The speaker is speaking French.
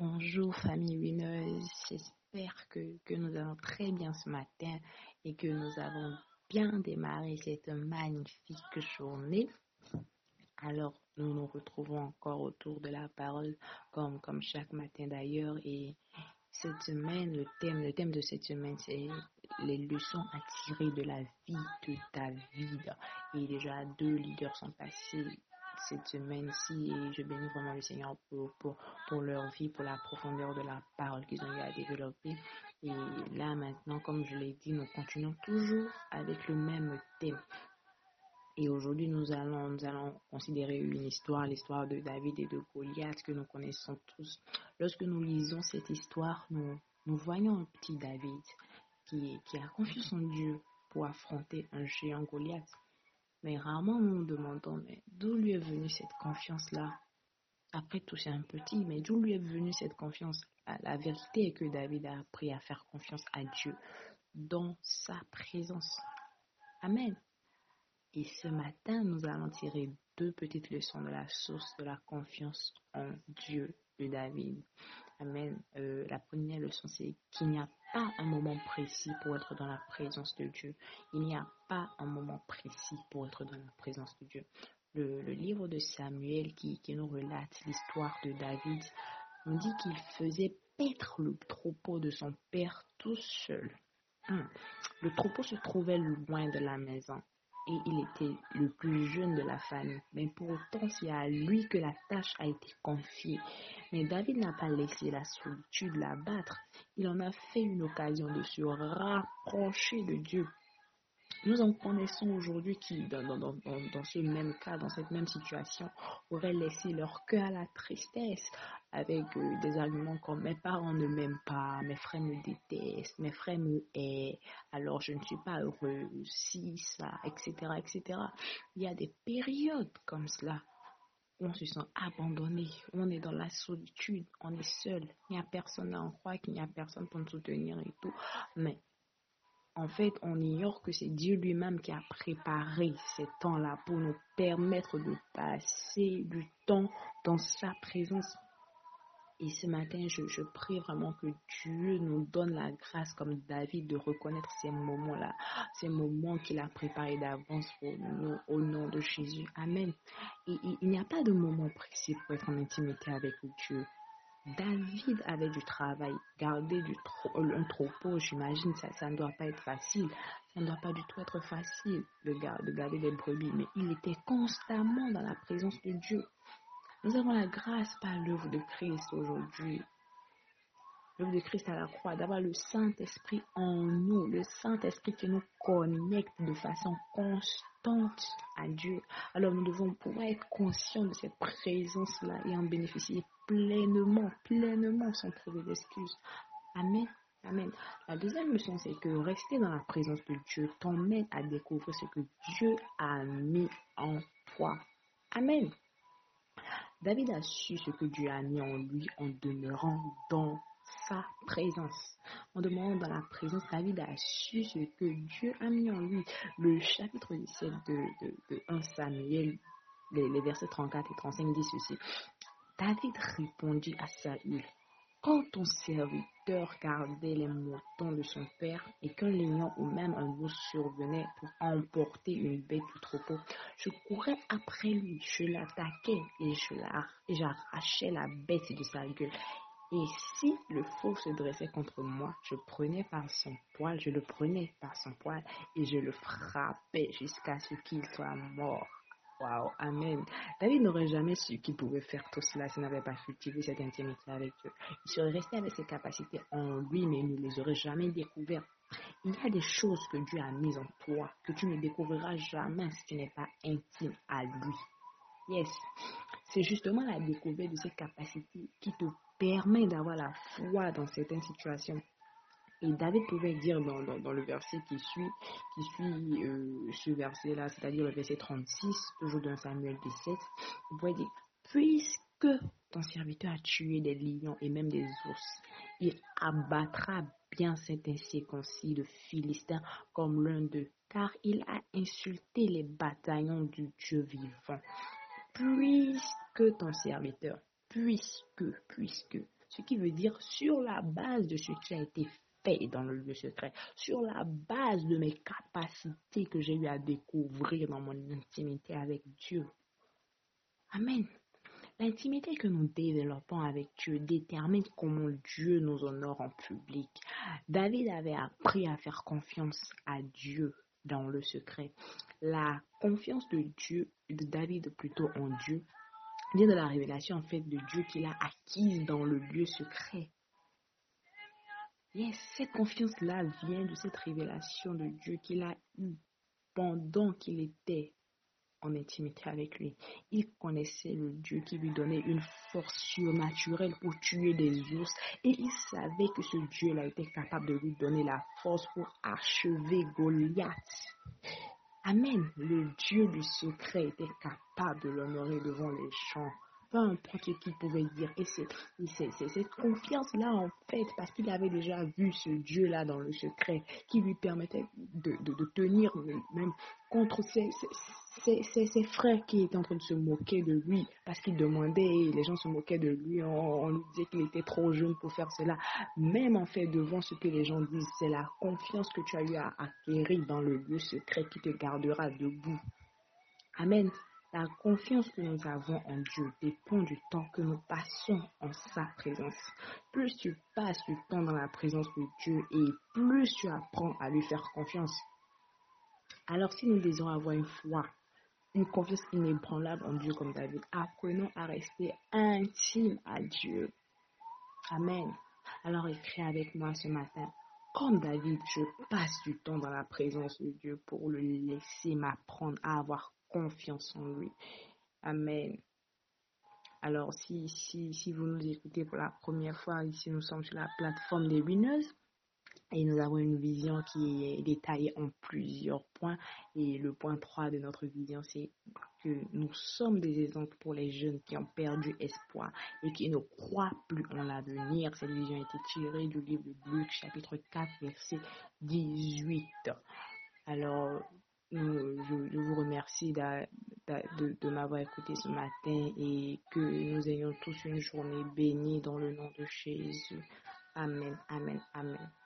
Bonjour famille wineuse, j'espère que, que nous allons très bien ce matin et que nous avons bien démarré cette magnifique journée. Alors, nous nous retrouvons encore autour de la parole comme, comme chaque matin d'ailleurs et cette semaine, le thème, le thème de cette semaine, c'est les leçons à tirer de la vie de David. Et déjà deux leaders sont passés cette semaine-ci et je bénis vraiment le Seigneur pour, leur vie, pour la profondeur de la parole qu'ils ont eu à développer. Et là maintenant, comme je l'ai dit, nous continuons toujours avec le même thème. Et aujourd'hui, nous allons, considérer une histoire, l'histoire de David et de Goliath que nous connaissons tous. Lorsque nous lisons cette histoire, nous, nous voyons un petit David qui, qui a confiance en Dieu pour affronter un géant Goliath. Mais rarement nous nous demandons, mais d'où lui est venue cette confiance-là? Après tout, c'est un petit, mais d'où lui est venue cette confiance? La vérité est que David a appris à faire confiance à Dieu dans sa présence. Amen. Et ce matin, nous allons tirer deux petites leçons de la source de la confiance en Dieu de David. Amen. Euh, la première leçon, c'est qu'il n'y a pas un moment précis pour être dans la présence de Dieu. Il n'y a pas un moment précis pour être dans la présence de Dieu. Le, livre de Samuel qui, nous relate l'histoire de David nous dit qu'il faisait paître le troupeau de son père tout seul. Hum. Le troupeau se trouvait loin de la maison et il était le plus jeune de la famille. Mais pour autant, c'est à lui que la tâche a été confiée. Mais David n'a pas laissé la solitude l'abattre. Il en a fait une occasion de se rapprocher de Dieu. Nous en connaissons aujourd'hui qui, dans, ce même cas, dans cette même situation, auraient laissé leur cœur à la tristesse avec euh, des arguments comme mes parents ne m'aiment pas, mes frères me détestent, mes frères me haïssent, alors je ne suis pas heureux, si, ça, etc., etc. Il y a des périodes comme cela où on se sent abandonné, on est dans la solitude, on est seul, il n'y a personne à en croire, qu'il n'y a personne pour nous soutenir et tout. Mais en fait, on ignore que c'est Dieu lui-même qui a préparé ces temps-là pour nous permettre de passer du temps dans sa présence. Et ce matin, je, prie vraiment que Dieu nous donne la grâce, comme David, de reconnaître ces moments-là, ces moments qu'il a préparés d'avance pour nous, au nom de Jésus. Amen. Et, il n'y a pas de moment précis pour être en intimité avec Dieu. David avait du travail, garder du un troupeau, j'imagine, ça, ça ne doit pas être facile. Ça ne doit pas du tout être facile de, de garder des brebis, mais il était constamment dans la présence de Dieu. Nous avons la grâce par l'œuvre de Christ aujourd'hui. L'œuvre de Christ à la croix, d'avoir le Saint-Esprit en nous, le Saint-Esprit qui nous connecte de façon constante à Dieu. Alors nous devons pouvoir être conscients de cette présence-là et en bénéficier pleinement, pleinement sans trouver d'excuses. Amen. Amen. La deuxième leçon, c'est que rester dans la présence de Dieu t'emmène à découvrir ce que Dieu a mis en toi. Amen. David a su ce que Dieu a mis en lui en demeurant dans sa présence. En demeurant dans la présence, David a su ce que Dieu a mis en lui. Le chapitre 17 de, de, 1 Samuel, les, les versets 34 et 35 dit ceci. David répondit à Saül, quand ton serviteur gardait les moutons de son père et qu'un lion ou même un loup survenait pour emporter une bête du troupeau, je courais après lui, je l'attaquais et j'arrachais la bête de sa gueule. Et si le faux se dressait contre moi, je prenais par son poil, je le prenais par son poil et je le frappais jusqu'à ce qu'il soit mort. Wow, Amen. David n'aurait jamais su qu'il pouvait faire tout cela s'il n'avait pas cultivé cette intimité avec Dieu. Il serait resté avec ses capacités en lui, mais il ne les aurait jamais découvertes. Il y a des choses que Dieu a mises en toi que tu ne découvriras jamais si tu n'es pas intime à lui. Yes. C'est justement la découverte de ces capacités qui te permet d'avoir la foi dans certaines situations et David pouvait dire dans, dans, le verset qui suit, qui suit euh, ce verset-là, c'est-à-dire le verset 36, toujours dans Samuel 17, il pouvait dire, puisque ton serviteur a tué des lions et même des ours, il abattra bien cet incirconcis de Philistins comme l'un d'eux, car il a insulté les bataillons du Dieu vivant. Puisque ton serviteur, puisque, puisque, Ce qui veut dire sur la base de ce qui a été dans le lieu secret, sur la base de mes capacités que j'ai eu à découvrir dans mon intimité avec Dieu. Amen. L'intimité que nous développons avec Dieu détermine comment Dieu nous honore en public. David avait appris à faire confiance à Dieu dans le secret. La confiance de Dieu, de David plutôt en Dieu, vient de la révélation en fait de Dieu qu'il a acquise dans le lieu secret. Yes, cette confiance-là vient de cette révélation de Dieu qu'il a eue pendant qu'il était en intimité avec lui. Il connaissait le Dieu qui lui donnait une force surnaturelle pour tuer des ours et il savait que ce Dieu-là était capable de lui donner la force pour achever Goliath. Amen. Le Dieu du secret était capable de l'honorer devant les champs peu importe ce qu'il pouvait dire. Et c'est cette confiance-là, en fait, parce qu'il avait déjà vu ce Dieu-là dans le secret, qui lui permettait de, tenir même contre ses, ses, frères qui étaient en train de se moquer de lui, parce qu'il demandait, et les gens se moquaient de lui, on, lui disait qu'il était trop jeune pour faire cela. Même en fait, devant ce que les gens disent, c'est la confiance que tu as eu à acquérir dans le lieu secret qui te gardera debout. Amen. La confiance que nous avons en Dieu dépend du temps que nous passons en sa présence. Plus tu passes du temps dans la présence de Dieu et plus tu apprends à lui faire confiance. Alors si nous désirons avoir une foi, une confiance inébranlable en Dieu comme David, apprenons à rester intime à Dieu. Amen. Alors écris avec moi ce matin. Comme David, je passe du temps dans la présence de Dieu pour le laisser m'apprendre à avoir confiance en lui. Amen. Alors, si, si, si vous nous écoutez pour la première fois, ici nous sommes sur la plateforme des winners et nous avons une vision qui est détaillée en plusieurs points. Et le point 3 de notre vision, c'est que nous sommes des exemples pour les jeunes qui ont perdu espoir et qui ne croient plus en l'avenir. Cette vision a été tirée du livre de Luc, chapitre 4, verset 18. Alors, je, vous remercie de, m'avoir écouté ce matin et que nous ayons tous une journée bénie dans le nom de Jésus. Amen, amen, amen.